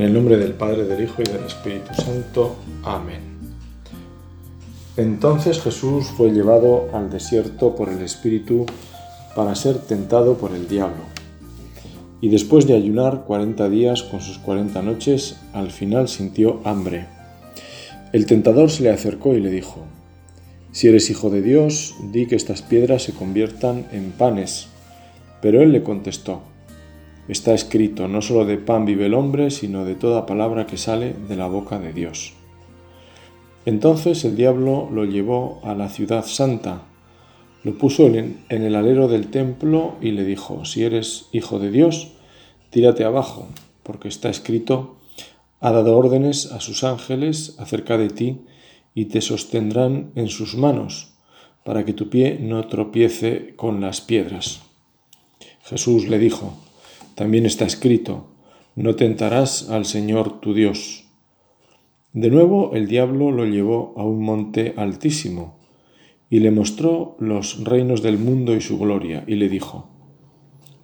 En el nombre del Padre, del Hijo y del Espíritu Santo. Amén. Entonces Jesús fue llevado al desierto por el Espíritu para ser tentado por el diablo. Y después de ayunar cuarenta días con sus cuarenta noches, al final sintió hambre. El tentador se le acercó y le dijo, Si eres hijo de Dios, di que estas piedras se conviertan en panes. Pero él le contestó, Está escrito, no solo de pan vive el hombre, sino de toda palabra que sale de la boca de Dios. Entonces el diablo lo llevó a la ciudad santa, lo puso en el alero del templo y le dijo, si eres hijo de Dios, tírate abajo, porque está escrito, ha dado órdenes a sus ángeles acerca de ti y te sostendrán en sus manos, para que tu pie no tropiece con las piedras. Jesús le dijo, también está escrito, no tentarás al Señor tu Dios. De nuevo el diablo lo llevó a un monte altísimo y le mostró los reinos del mundo y su gloria, y le dijo,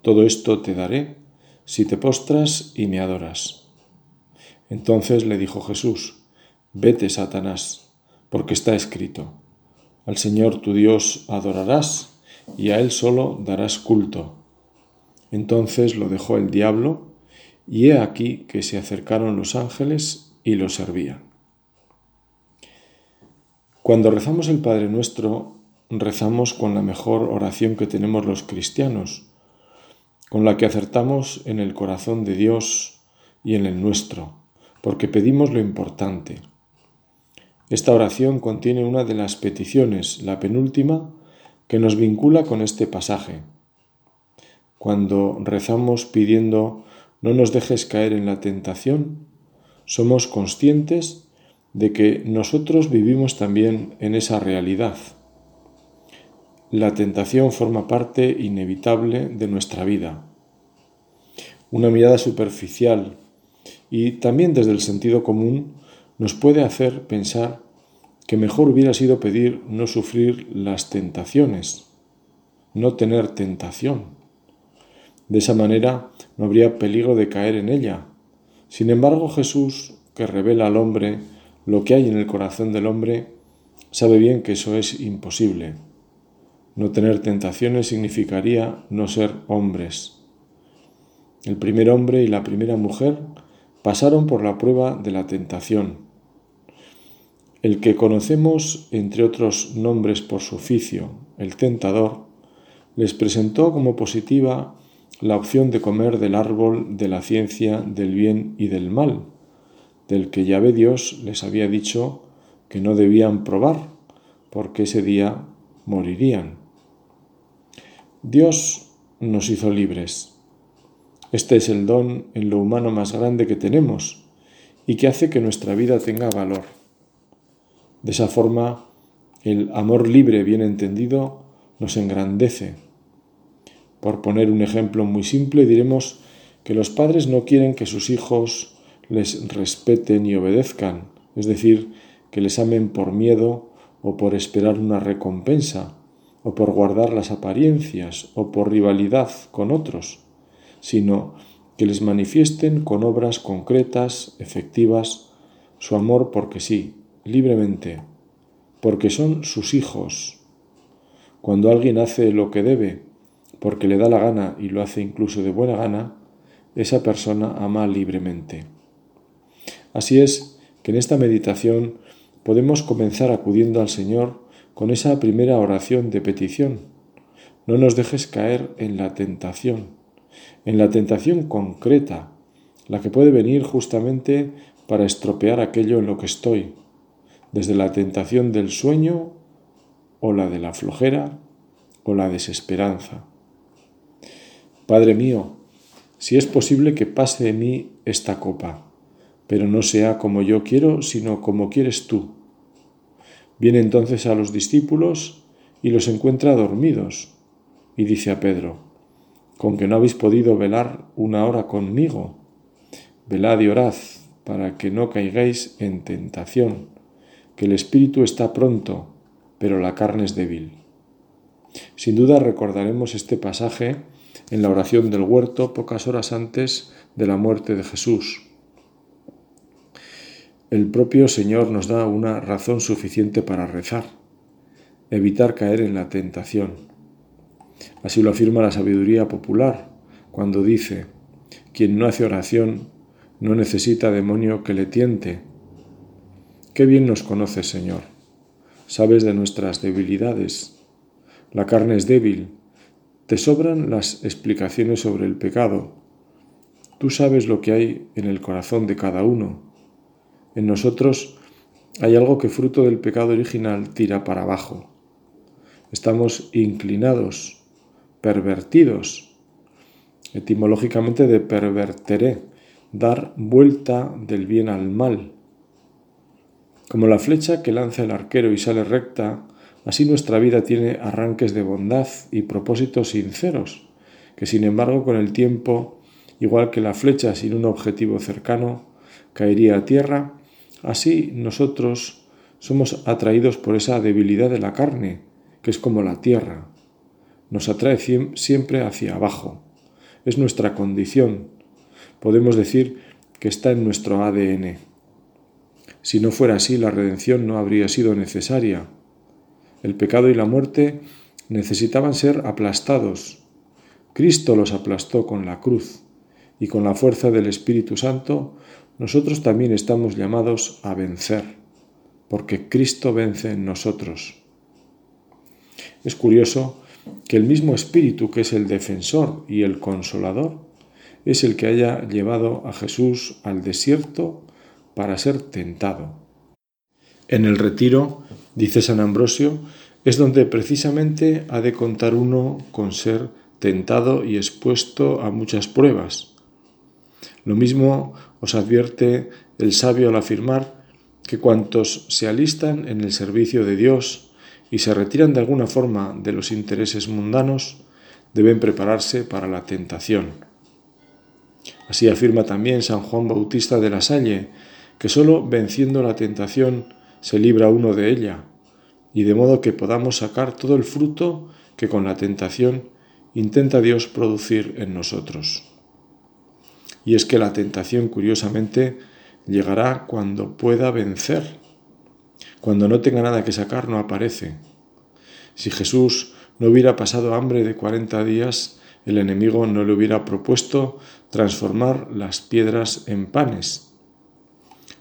Todo esto te daré si te postras y me adoras. Entonces le dijo Jesús, Vete, Satanás, porque está escrito, Al Señor tu Dios adorarás, y a Él solo darás culto. Entonces lo dejó el diablo, y he aquí que se acercaron los ángeles y lo servían. Cuando rezamos el Padre Nuestro, rezamos con la mejor oración que tenemos los cristianos, con la que acertamos en el corazón de Dios y en el nuestro, porque pedimos lo importante. Esta oración contiene una de las peticiones, la penúltima, que nos vincula con este pasaje cuando rezamos pidiendo no nos dejes caer en la tentación, somos conscientes de que nosotros vivimos también en esa realidad. La tentación forma parte inevitable de nuestra vida. Una mirada superficial y también desde el sentido común nos puede hacer pensar que mejor hubiera sido pedir no sufrir las tentaciones, no tener tentación. De esa manera no habría peligro de caer en ella. Sin embargo, Jesús, que revela al hombre lo que hay en el corazón del hombre, sabe bien que eso es imposible. No tener tentaciones significaría no ser hombres. El primer hombre y la primera mujer pasaron por la prueba de la tentación. El que conocemos, entre otros nombres por su oficio, el tentador, les presentó como positiva la opción de comer del árbol de la ciencia del bien y del mal, del que Yahvé Dios les había dicho que no debían probar, porque ese día morirían. Dios nos hizo libres. Este es el don en lo humano más grande que tenemos y que hace que nuestra vida tenga valor. De esa forma, el amor libre bien entendido nos engrandece por poner un ejemplo muy simple, diremos que los padres no quieren que sus hijos les respeten y obedezcan, es decir, que les amen por miedo o por esperar una recompensa, o por guardar las apariencias, o por rivalidad con otros, sino que les manifiesten con obras concretas, efectivas, su amor porque sí, libremente, porque son sus hijos. Cuando alguien hace lo que debe, porque le da la gana y lo hace incluso de buena gana, esa persona ama libremente. Así es que en esta meditación podemos comenzar acudiendo al Señor con esa primera oración de petición. No nos dejes caer en la tentación, en la tentación concreta, la que puede venir justamente para estropear aquello en lo que estoy, desde la tentación del sueño o la de la flojera o la desesperanza. Padre mío, si es posible que pase de mí esta copa, pero no sea como yo quiero, sino como quieres tú. Viene entonces a los discípulos y los encuentra dormidos, y dice a Pedro, con que no habéis podido velar una hora conmigo, velad y orad para que no caigáis en tentación, que el espíritu está pronto, pero la carne es débil. Sin duda recordaremos este pasaje en la oración del huerto pocas horas antes de la muerte de Jesús. el propio Señor nos da una razón suficiente para rezar, evitar caer en la tentación. Así lo afirma la sabiduría popular cuando dice, quien no hace oración no necesita demonio que le tiente. Qué bien nos conoces, Señor. Sabes de nuestras debilidades. La carne es débil. Te sobran las explicaciones sobre el pecado. Tú sabes lo que hay en el corazón de cada uno. En nosotros hay algo que fruto del pecado original tira para abajo. Estamos inclinados, pervertidos, etimológicamente de perverteré, dar vuelta del bien al mal. Como la flecha que lanza el arquero y sale recta, así nuestra vida tiene arranques de bondad y propósitos sinceros, que sin embargo con el tiempo, igual que la flecha sin un objetivo cercano, caería a tierra, así nosotros somos atraídos por esa debilidad de la carne, que es como la tierra. Nos atrae siempre hacia abajo. Es nuestra condición, podemos decir que está en nuestro ADN. Si no fuera así, la redención no habría sido necesaria. El pecado y la muerte necesitaban ser aplastados. Cristo los aplastó con la cruz y con la fuerza del Espíritu Santo nosotros también estamos llamados a vencer, porque Cristo vence en nosotros. Es curioso que el mismo Espíritu que es el defensor y el consolador es el que haya llevado a Jesús al desierto para ser tentado. En el retiro, dice San Ambrosio, es donde precisamente ha de contar uno con ser tentado y expuesto a muchas pruebas. Lo mismo os advierte el sabio al afirmar que cuantos se alistan en el servicio de Dios y se retiran de alguna forma de los intereses mundanos, deben prepararse para la tentación. Así afirma también San Juan Bautista de la Salle, que sólo venciendo la tentación se libra uno de ella, y de modo que podamos sacar todo el fruto que con la tentación intenta Dios producir en nosotros. Y es que la tentación, curiosamente, llegará cuando pueda vencer. Cuando no tenga nada que sacar, no aparece. Si Jesús no hubiera pasado hambre de cuarenta días, el enemigo no le hubiera propuesto transformar las piedras en panes.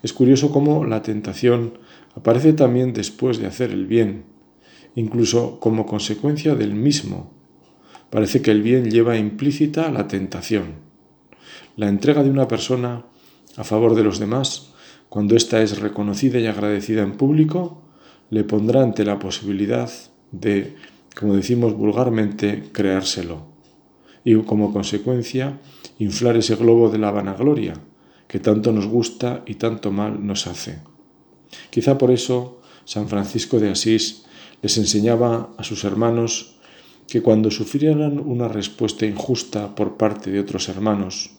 Es curioso cómo la tentación aparece también después de hacer el bien, incluso como consecuencia del mismo. Parece que el bien lleva implícita la tentación. La entrega de una persona a favor de los demás, cuando ésta es reconocida y agradecida en público, le pondrá ante la posibilidad de, como decimos vulgarmente, creárselo y como consecuencia inflar ese globo de la vanagloria que tanto nos gusta y tanto mal nos hace. Quizá por eso San Francisco de Asís les enseñaba a sus hermanos que cuando sufrieran una respuesta injusta por parte de otros hermanos,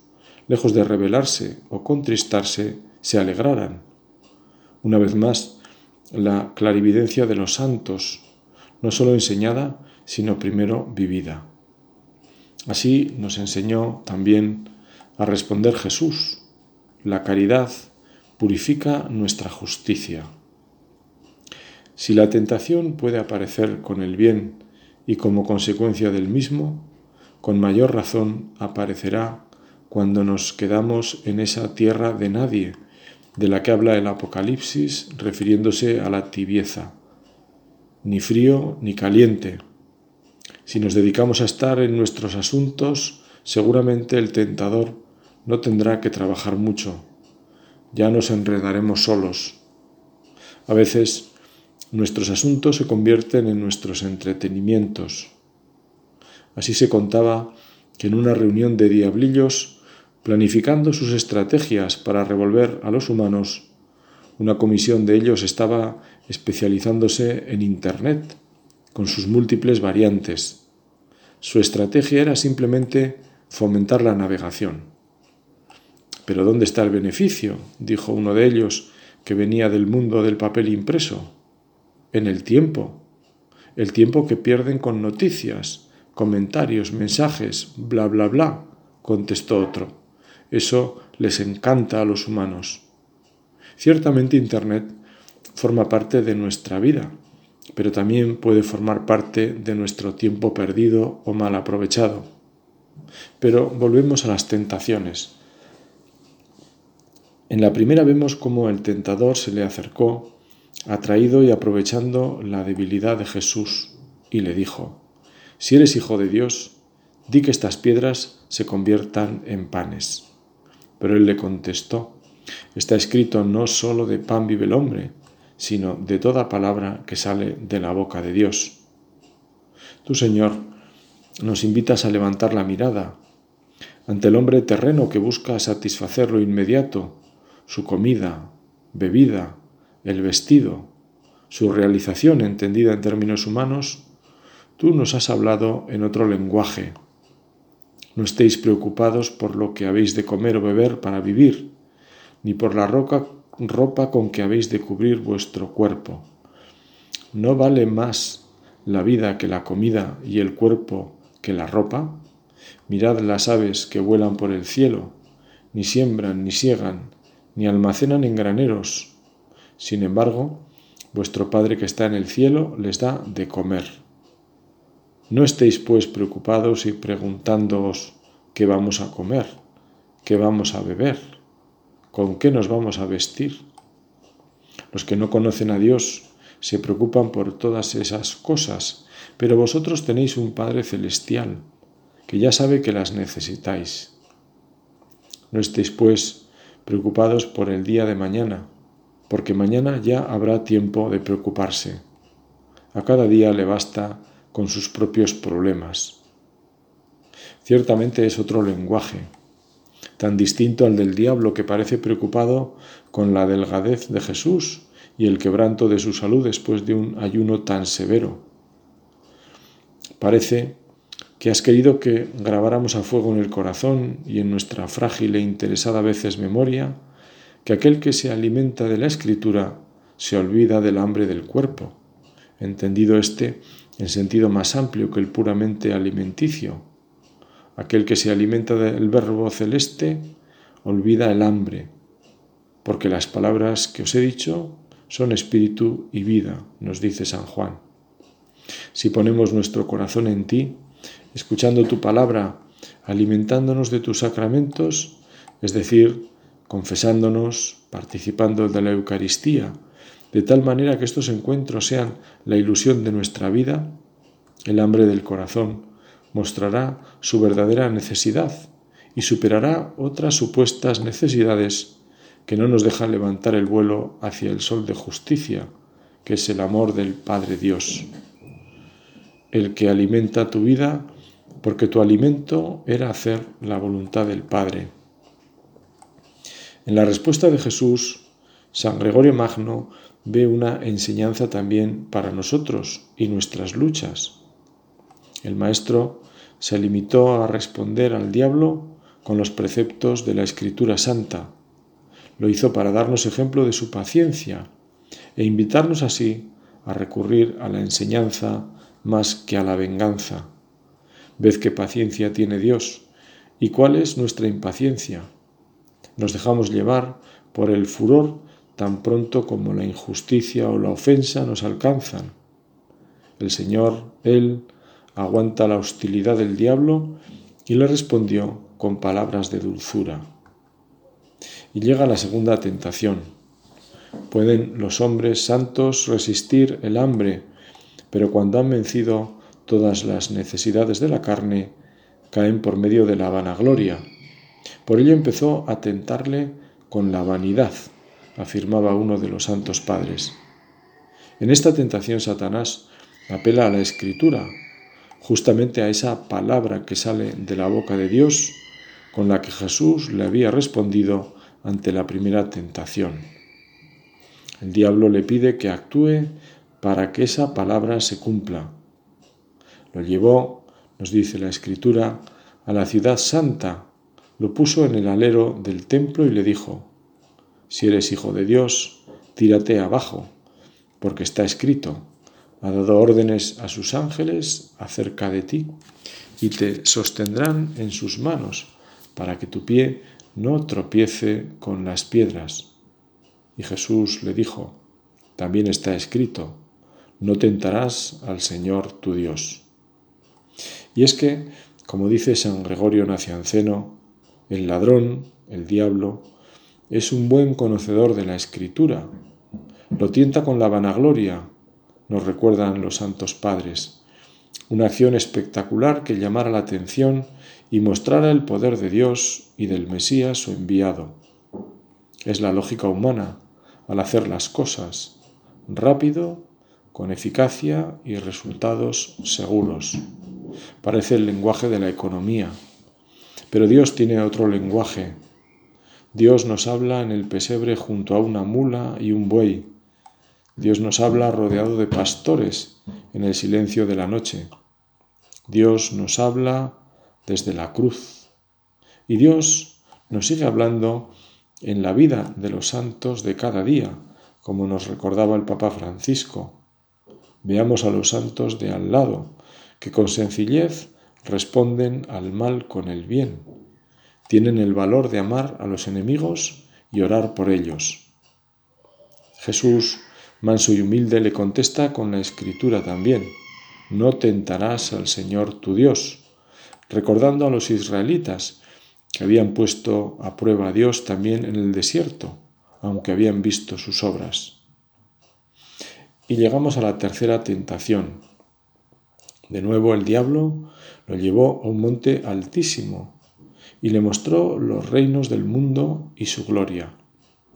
lejos de rebelarse o contristarse, se alegraran. Una vez más, la clarividencia de los santos, no solo enseñada, sino primero vivida. Así nos enseñó también a responder Jesús. La caridad purifica nuestra justicia. Si la tentación puede aparecer con el bien y como consecuencia del mismo, con mayor razón aparecerá cuando nos quedamos en esa tierra de nadie, de la que habla el Apocalipsis refiriéndose a la tibieza, ni frío ni caliente, si nos dedicamos a estar en nuestros asuntos, seguramente el tentador no tendrá que trabajar mucho. Ya nos enredaremos solos. A veces nuestros asuntos se convierten en nuestros entretenimientos. Así se contaba que en una reunión de diablillos, planificando sus estrategias para revolver a los humanos, una comisión de ellos estaba especializándose en Internet con sus múltiples variantes. Su estrategia era simplemente fomentar la navegación. Pero ¿dónde está el beneficio? dijo uno de ellos, que venía del mundo del papel impreso. En el tiempo. El tiempo que pierden con noticias, comentarios, mensajes, bla, bla, bla, contestó otro. Eso les encanta a los humanos. Ciertamente Internet forma parte de nuestra vida, pero también puede formar parte de nuestro tiempo perdido o mal aprovechado. Pero volvemos a las tentaciones. En la primera vemos cómo el tentador se le acercó, atraído y aprovechando la debilidad de Jesús, y le dijo, Si eres hijo de Dios, di que estas piedras se conviertan en panes. Pero él le contestó, Está escrito no solo de pan vive el hombre, sino de toda palabra que sale de la boca de Dios. Tú, Señor, nos invitas a levantar la mirada ante el hombre terreno que busca satisfacer lo inmediato, su comida, bebida, el vestido, su realización entendida en términos humanos, tú nos has hablado en otro lenguaje. No estéis preocupados por lo que habéis de comer o beber para vivir, ni por la roca ropa con que habéis de cubrir vuestro cuerpo. ¿No vale más la vida que la comida y el cuerpo que la ropa? Mirad las aves que vuelan por el cielo, ni siembran, ni siegan, ni almacenan en graneros. Sin embargo, vuestro Padre que está en el cielo les da de comer. No estéis pues preocupados y preguntándoos qué vamos a comer, qué vamos a beber ¿Con qué nos vamos a vestir? Los que no conocen a Dios se preocupan por todas esas cosas, pero vosotros tenéis un Padre celestial que ya sabe que las necesitáis. No estéis, pues, preocupados por el día de mañana, porque mañana ya habrá tiempo de preocuparse. A cada día le basta con sus propios problemas. Ciertamente es otro lenguaje, tan distinto al del diablo que parece preocupado con la delgadez de Jesús y el quebranto de su salud después de un ayuno tan severo. Parece que has querido que grabáramos a fuego en el corazón y en nuestra frágil e interesada a veces memoria que aquel que se alimenta de la escritura se olvida del hambre del cuerpo, entendido este en sentido más amplio que el puramente alimenticio, Aquel que se alimenta del verbo celeste olvida el hambre, porque las palabras que os he dicho son espíritu y vida, nos dice San Juan. Si ponemos nuestro corazón en ti, escuchando tu palabra, alimentándonos de tus sacramentos, es decir, confesándonos, participando de la Eucaristía, de tal manera que estos encuentros sean la ilusión de nuestra vida, el hambre del corazón mostrará su verdadera necesidad y superará otras supuestas necesidades que no nos dejan levantar el vuelo hacia el sol de justicia, que es el amor del Padre Dios, el que alimenta tu vida porque tu alimento era hacer la voluntad del Padre. En la respuesta de Jesús, San Gregorio Magno ve una enseñanza también para nosotros y nuestras luchas. El Maestro se limitó a responder al diablo con los preceptos de la Escritura Santa. Lo hizo para darnos ejemplo de su paciencia e invitarnos así a recurrir a la enseñanza más que a la venganza. Ved qué paciencia tiene Dios y cuál es nuestra impaciencia. Nos dejamos llevar por el furor tan pronto como la injusticia o la ofensa nos alcanzan. El Señor, Él, aguanta la hostilidad del diablo y le respondió con palabras de dulzura. Y llega la segunda tentación. Pueden los hombres santos resistir el hambre, pero cuando han vencido todas las necesidades de la carne, caen por medio de la vanagloria. Por ello empezó a tentarle con la vanidad, afirmaba uno de los santos padres. En esta tentación Satanás apela a la escritura, justamente a esa palabra que sale de la boca de Dios con la que Jesús le había respondido ante la primera tentación. El diablo le pide que actúe para que esa palabra se cumpla. Lo llevó, nos dice la escritura, a la ciudad santa, lo puso en el alero del templo y le dijo, si eres hijo de Dios, tírate abajo, porque está escrito, ha dado órdenes a sus ángeles acerca de ti y te sostendrán en sus manos para que tu pie no tropiece con las piedras. Y Jesús le dijo, también está escrito, no tentarás al Señor tu Dios. Y es que, como dice San Gregorio Nacianceno, el ladrón, el diablo, es un buen conocedor de la escritura. Lo tienta con la vanagloria, nos recuerdan los santos padres. Una acción espectacular que llamara la atención y mostrara el poder de Dios y del Mesías su enviado. Es la lógica humana al hacer las cosas rápido, con eficacia y resultados seguros. Parece el lenguaje de la economía, pero Dios tiene otro lenguaje. Dios nos habla en el pesebre junto a una mula y un buey. Dios nos habla rodeado de pastores en el silencio de la noche. Dios nos habla desde la cruz. Y Dios nos sigue hablando en la vida de los santos de cada día, como nos recordaba el Papa Francisco. Veamos a los santos de al lado, que con sencillez responden al mal con el bien. Tienen el valor de amar a los enemigos y orar por ellos. Jesús, manso y humilde, le contesta con la escritura también. No tentarás al Señor tu Dios, recordando a los israelitas que habían puesto a prueba a Dios también en el desierto, aunque habían visto sus obras. Y llegamos a la tercera tentación. De nuevo el diablo lo llevó a un monte altísimo y le mostró los reinos del mundo y su gloria.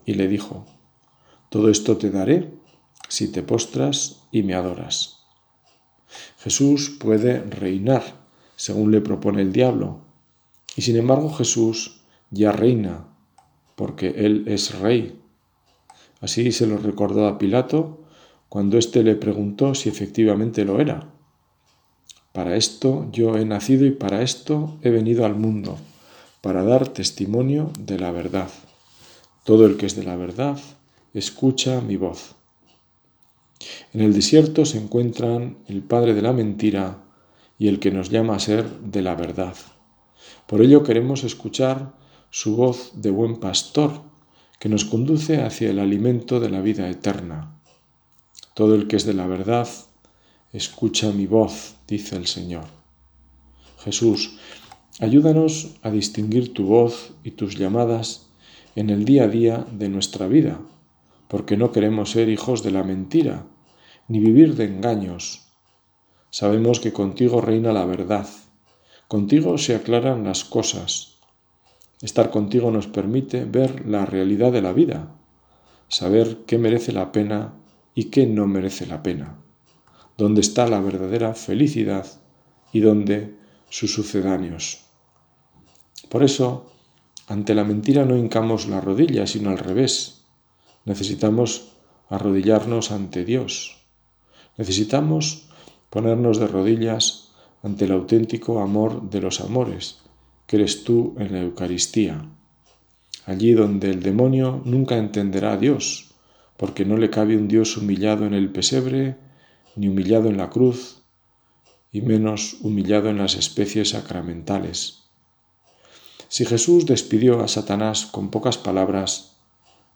Y le dijo, Todo esto te daré si te postras y me adoras. Jesús puede reinar, según le propone el diablo, y sin embargo Jesús ya reina, porque Él es rey. Así se lo recordó a Pilato cuando éste le preguntó si efectivamente lo era. Para esto yo he nacido y para esto he venido al mundo, para dar testimonio de la verdad. Todo el que es de la verdad, escucha mi voz. En el desierto se encuentran el Padre de la mentira y el que nos llama a ser de la verdad. Por ello queremos escuchar su voz de buen pastor, que nos conduce hacia el alimento de la vida eterna. Todo el que es de la verdad, escucha mi voz, dice el Señor. Jesús, ayúdanos a distinguir tu voz y tus llamadas en el día a día de nuestra vida, porque no queremos ser hijos de la mentira, ni vivir de engaños. Sabemos que contigo reina la verdad, contigo se aclaran las cosas. Estar contigo nos permite ver la realidad de la vida, saber qué merece la pena y qué no merece la pena dónde está la verdadera felicidad y dónde sus sucedáneos. Por eso, ante la mentira no hincamos la rodilla, sino al revés. Necesitamos arrodillarnos ante Dios. Necesitamos ponernos de rodillas ante el auténtico amor de los amores, que eres tú en la Eucaristía. Allí donde el demonio nunca entenderá a Dios, porque no le cabe un Dios humillado en el pesebre ni humillado en la cruz, y menos humillado en las especies sacramentales. Si Jesús despidió a Satanás con pocas palabras,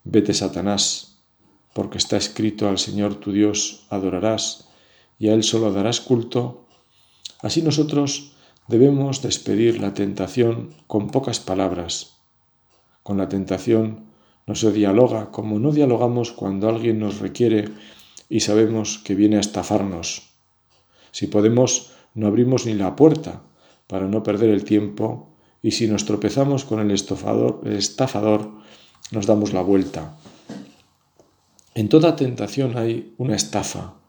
vete Satanás, porque está escrito al Señor tu Dios adorarás y a Él solo darás culto, así nosotros debemos despedir la tentación con pocas palabras. Con la tentación no se dialoga como no dialogamos cuando alguien nos requiere y sabemos que viene a estafarnos. Si podemos, no abrimos ni la puerta para no perder el tiempo y si nos tropezamos con el, estafador, el estafador, nos damos la vuelta. En toda tentación hay una estafa.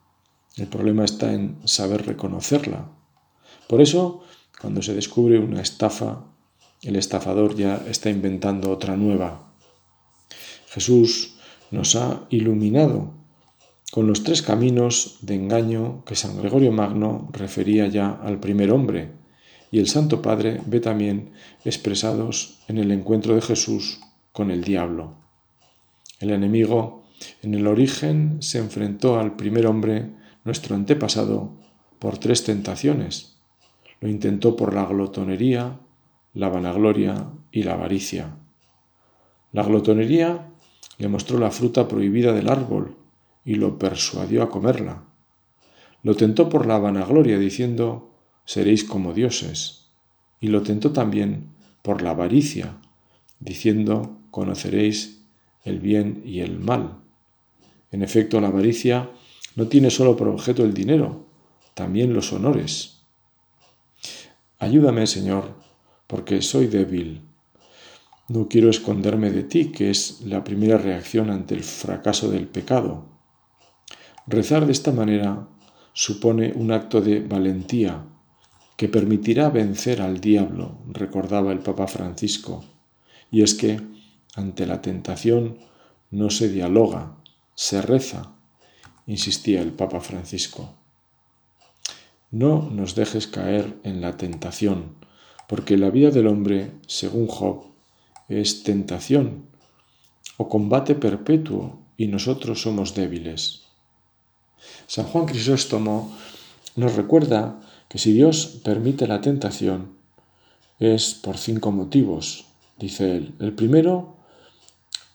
El problema está en saber reconocerla. Por eso, cuando se descubre una estafa, el estafador ya está inventando otra nueva. Jesús nos ha iluminado con los tres caminos de engaño que San Gregorio Magno refería ya al primer hombre, y el Santo Padre ve también expresados en el encuentro de Jesús con el diablo. El enemigo en el origen se enfrentó al primer hombre, nuestro antepasado, por tres tentaciones. Lo intentó por la glotonería, la vanagloria y la avaricia. La glotonería le mostró la fruta prohibida del árbol y lo persuadió a comerla. Lo tentó por la vanagloria, diciendo, seréis como dioses. Y lo tentó también por la avaricia, diciendo, conoceréis el bien y el mal. En efecto, la avaricia no tiene solo por objeto el dinero, también los honores. Ayúdame, Señor, porque soy débil. No quiero esconderme de ti, que es la primera reacción ante el fracaso del pecado. Rezar de esta manera supone un acto de valentía que permitirá vencer al diablo, recordaba el Papa Francisco. Y es que, ante la tentación, no se dialoga, se reza, insistía el Papa Francisco. No nos dejes caer en la tentación, porque la vida del hombre, según Job, es tentación o combate perpetuo y nosotros somos débiles. San Juan Crisóstomo nos recuerda que si Dios permite la tentación es por cinco motivos, dice él. El primero,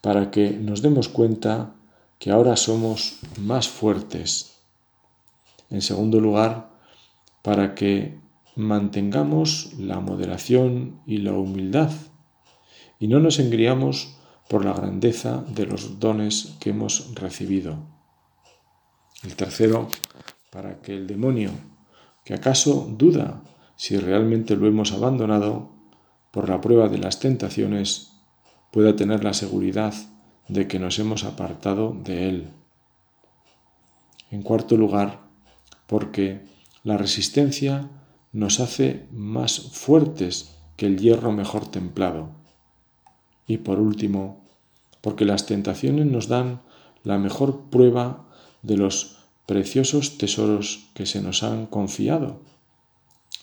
para que nos demos cuenta que ahora somos más fuertes. En segundo lugar, para que mantengamos la moderación y la humildad y no nos engriamos por la grandeza de los dones que hemos recibido. El tercero, para que el demonio, que acaso duda si realmente lo hemos abandonado, por la prueba de las tentaciones, pueda tener la seguridad de que nos hemos apartado de él. En cuarto lugar, porque la resistencia nos hace más fuertes que el hierro mejor templado. Y por último, porque las tentaciones nos dan la mejor prueba de los preciosos tesoros que se nos han confiado.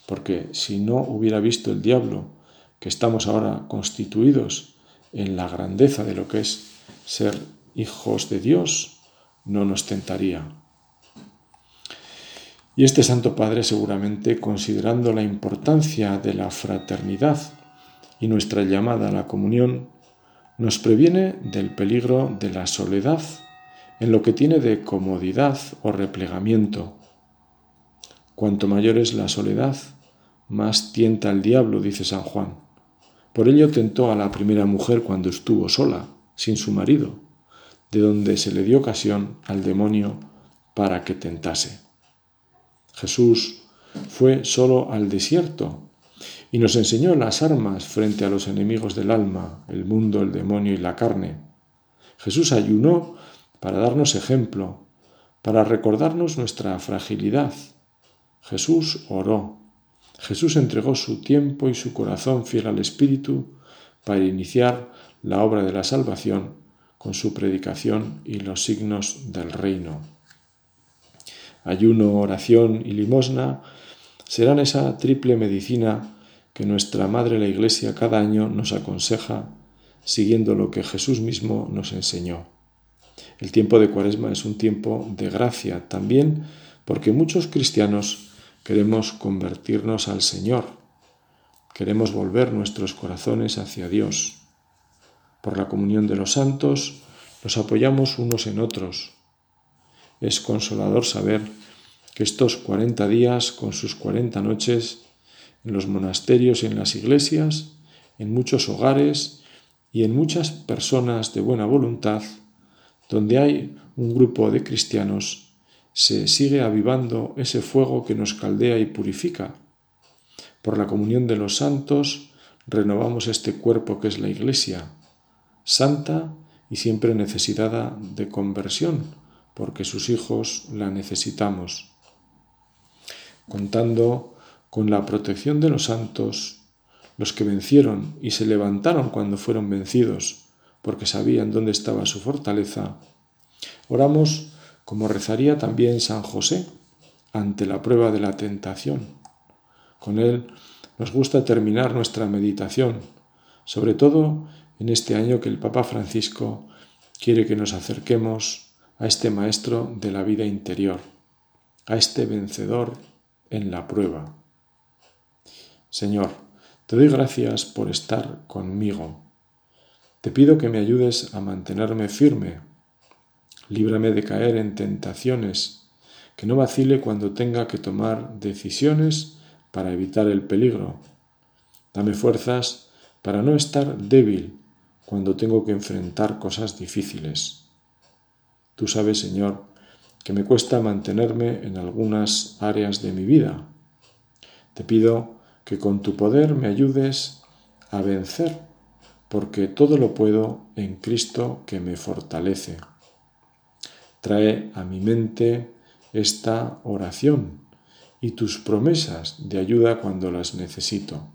Porque si no hubiera visto el diablo que estamos ahora constituidos en la grandeza de lo que es ser hijos de Dios, no nos tentaría. Y este Santo Padre seguramente, considerando la importancia de la fraternidad y nuestra llamada a la comunión, nos previene del peligro de la soledad en lo que tiene de comodidad o replegamiento. Cuanto mayor es la soledad, más tienta el diablo, dice San Juan. Por ello tentó a la primera mujer cuando estuvo sola, sin su marido, de donde se le dio ocasión al demonio para que tentase. Jesús fue solo al desierto y nos enseñó las armas frente a los enemigos del alma, el mundo, el demonio y la carne. Jesús ayunó para darnos ejemplo, para recordarnos nuestra fragilidad. Jesús oró. Jesús entregó su tiempo y su corazón fiel al Espíritu para iniciar la obra de la salvación con su predicación y los signos del reino. Ayuno, oración y limosna serán esa triple medicina que nuestra Madre la Iglesia cada año nos aconseja siguiendo lo que Jesús mismo nos enseñó. El tiempo de Cuaresma es un tiempo de gracia también porque muchos cristianos queremos convertirnos al Señor, queremos volver nuestros corazones hacia Dios. Por la comunión de los santos nos apoyamos unos en otros. Es consolador saber que estos cuarenta días con sus cuarenta noches en los monasterios y en las iglesias, en muchos hogares y en muchas personas de buena voluntad, donde hay un grupo de cristianos, se sigue avivando ese fuego que nos caldea y purifica. Por la comunión de los santos renovamos este cuerpo que es la Iglesia, santa y siempre necesitada de conversión, porque sus hijos la necesitamos. Contando con la protección de los santos, los que vencieron y se levantaron cuando fueron vencidos, porque sabían dónde estaba su fortaleza, oramos como rezaría también San José ante la prueba de la tentación. Con él nos gusta terminar nuestra meditación, sobre todo en este año que el Papa Francisco quiere que nos acerquemos a este Maestro de la vida interior, a este vencedor en la prueba. Señor, te doy gracias por estar conmigo. Te pido que me ayudes a mantenerme firme. Líbrame de caer en tentaciones, que no vacile cuando tenga que tomar decisiones para evitar el peligro. Dame fuerzas para no estar débil cuando tengo que enfrentar cosas difíciles. Tú sabes, Señor, que me cuesta mantenerme en algunas áreas de mi vida. Te pido que con tu poder me ayudes a vencer, porque todo lo puedo en Cristo que me fortalece. Trae a mi mente esta oración y tus promesas de ayuda cuando las necesito.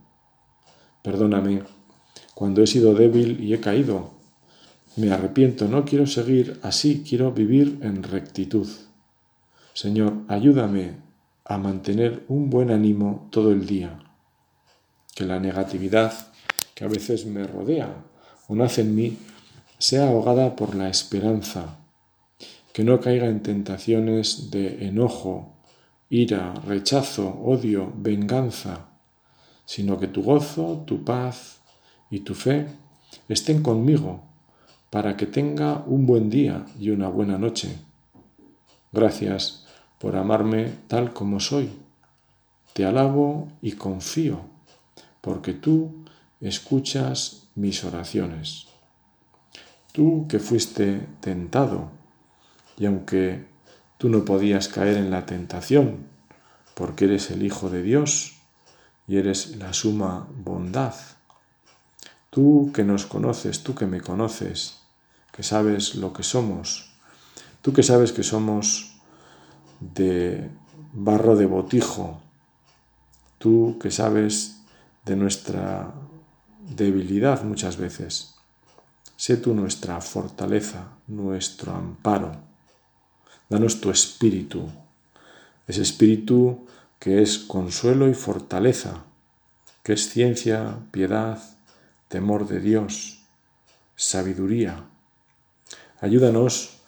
Perdóname cuando he sido débil y he caído. Me arrepiento, no quiero seguir así, quiero vivir en rectitud. Señor, ayúdame a mantener un buen ánimo todo el día que la negatividad que a veces me rodea o nace en mí sea ahogada por la esperanza, que no caiga en tentaciones de enojo, ira, rechazo, odio, venganza, sino que tu gozo, tu paz y tu fe estén conmigo para que tenga un buen día y una buena noche. Gracias por amarme tal como soy. Te alabo y confío porque tú escuchas mis oraciones. Tú que fuiste tentado, y aunque tú no podías caer en la tentación, porque eres el Hijo de Dios y eres la suma bondad, tú que nos conoces, tú que me conoces, que sabes lo que somos, tú que sabes que somos de barro de botijo, tú que sabes de nuestra debilidad muchas veces. Sé tú nuestra fortaleza, nuestro amparo. Danos tu espíritu, ese espíritu que es consuelo y fortaleza, que es ciencia, piedad, temor de Dios, sabiduría. Ayúdanos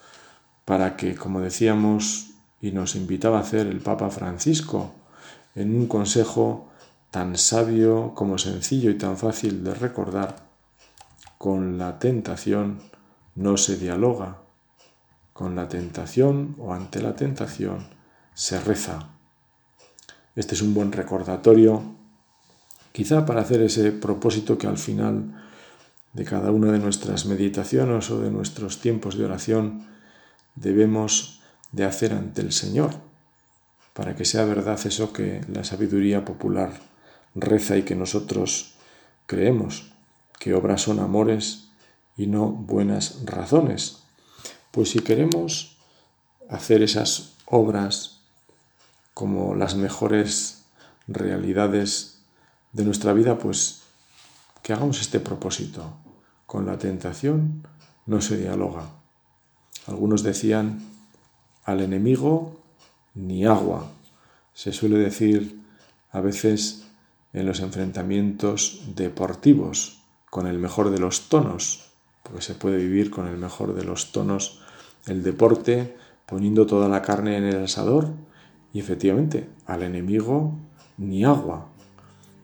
para que, como decíamos y nos invitaba a hacer el Papa Francisco en un consejo tan sabio como sencillo y tan fácil de recordar, con la tentación no se dialoga, con la tentación o ante la tentación se reza. Este es un buen recordatorio, quizá para hacer ese propósito que al final de cada una de nuestras meditaciones o de nuestros tiempos de oración debemos de hacer ante el Señor, para que sea verdad eso que la sabiduría popular reza y que nosotros creemos que obras son amores y no buenas razones. Pues si queremos hacer esas obras como las mejores realidades de nuestra vida, pues que hagamos este propósito. Con la tentación no se dialoga. Algunos decían al enemigo ni agua. Se suele decir a veces en los enfrentamientos deportivos con el mejor de los tonos, porque se puede vivir con el mejor de los tonos el deporte poniendo toda la carne en el asador y efectivamente al enemigo ni agua.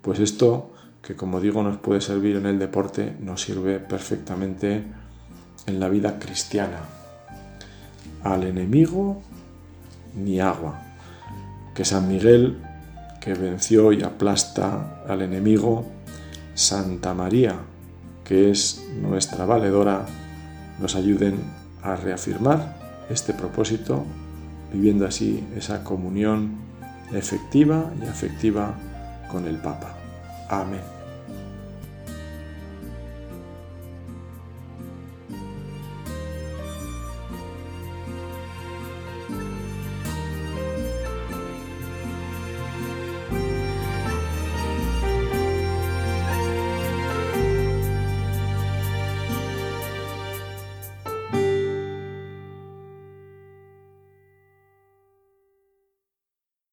Pues esto que como digo nos puede servir en el deporte nos sirve perfectamente en la vida cristiana. Al enemigo ni agua. Que San Miguel que venció y aplasta al enemigo, Santa María, que es nuestra valedora, nos ayuden a reafirmar este propósito, viviendo así esa comunión efectiva y afectiva con el Papa. Amén.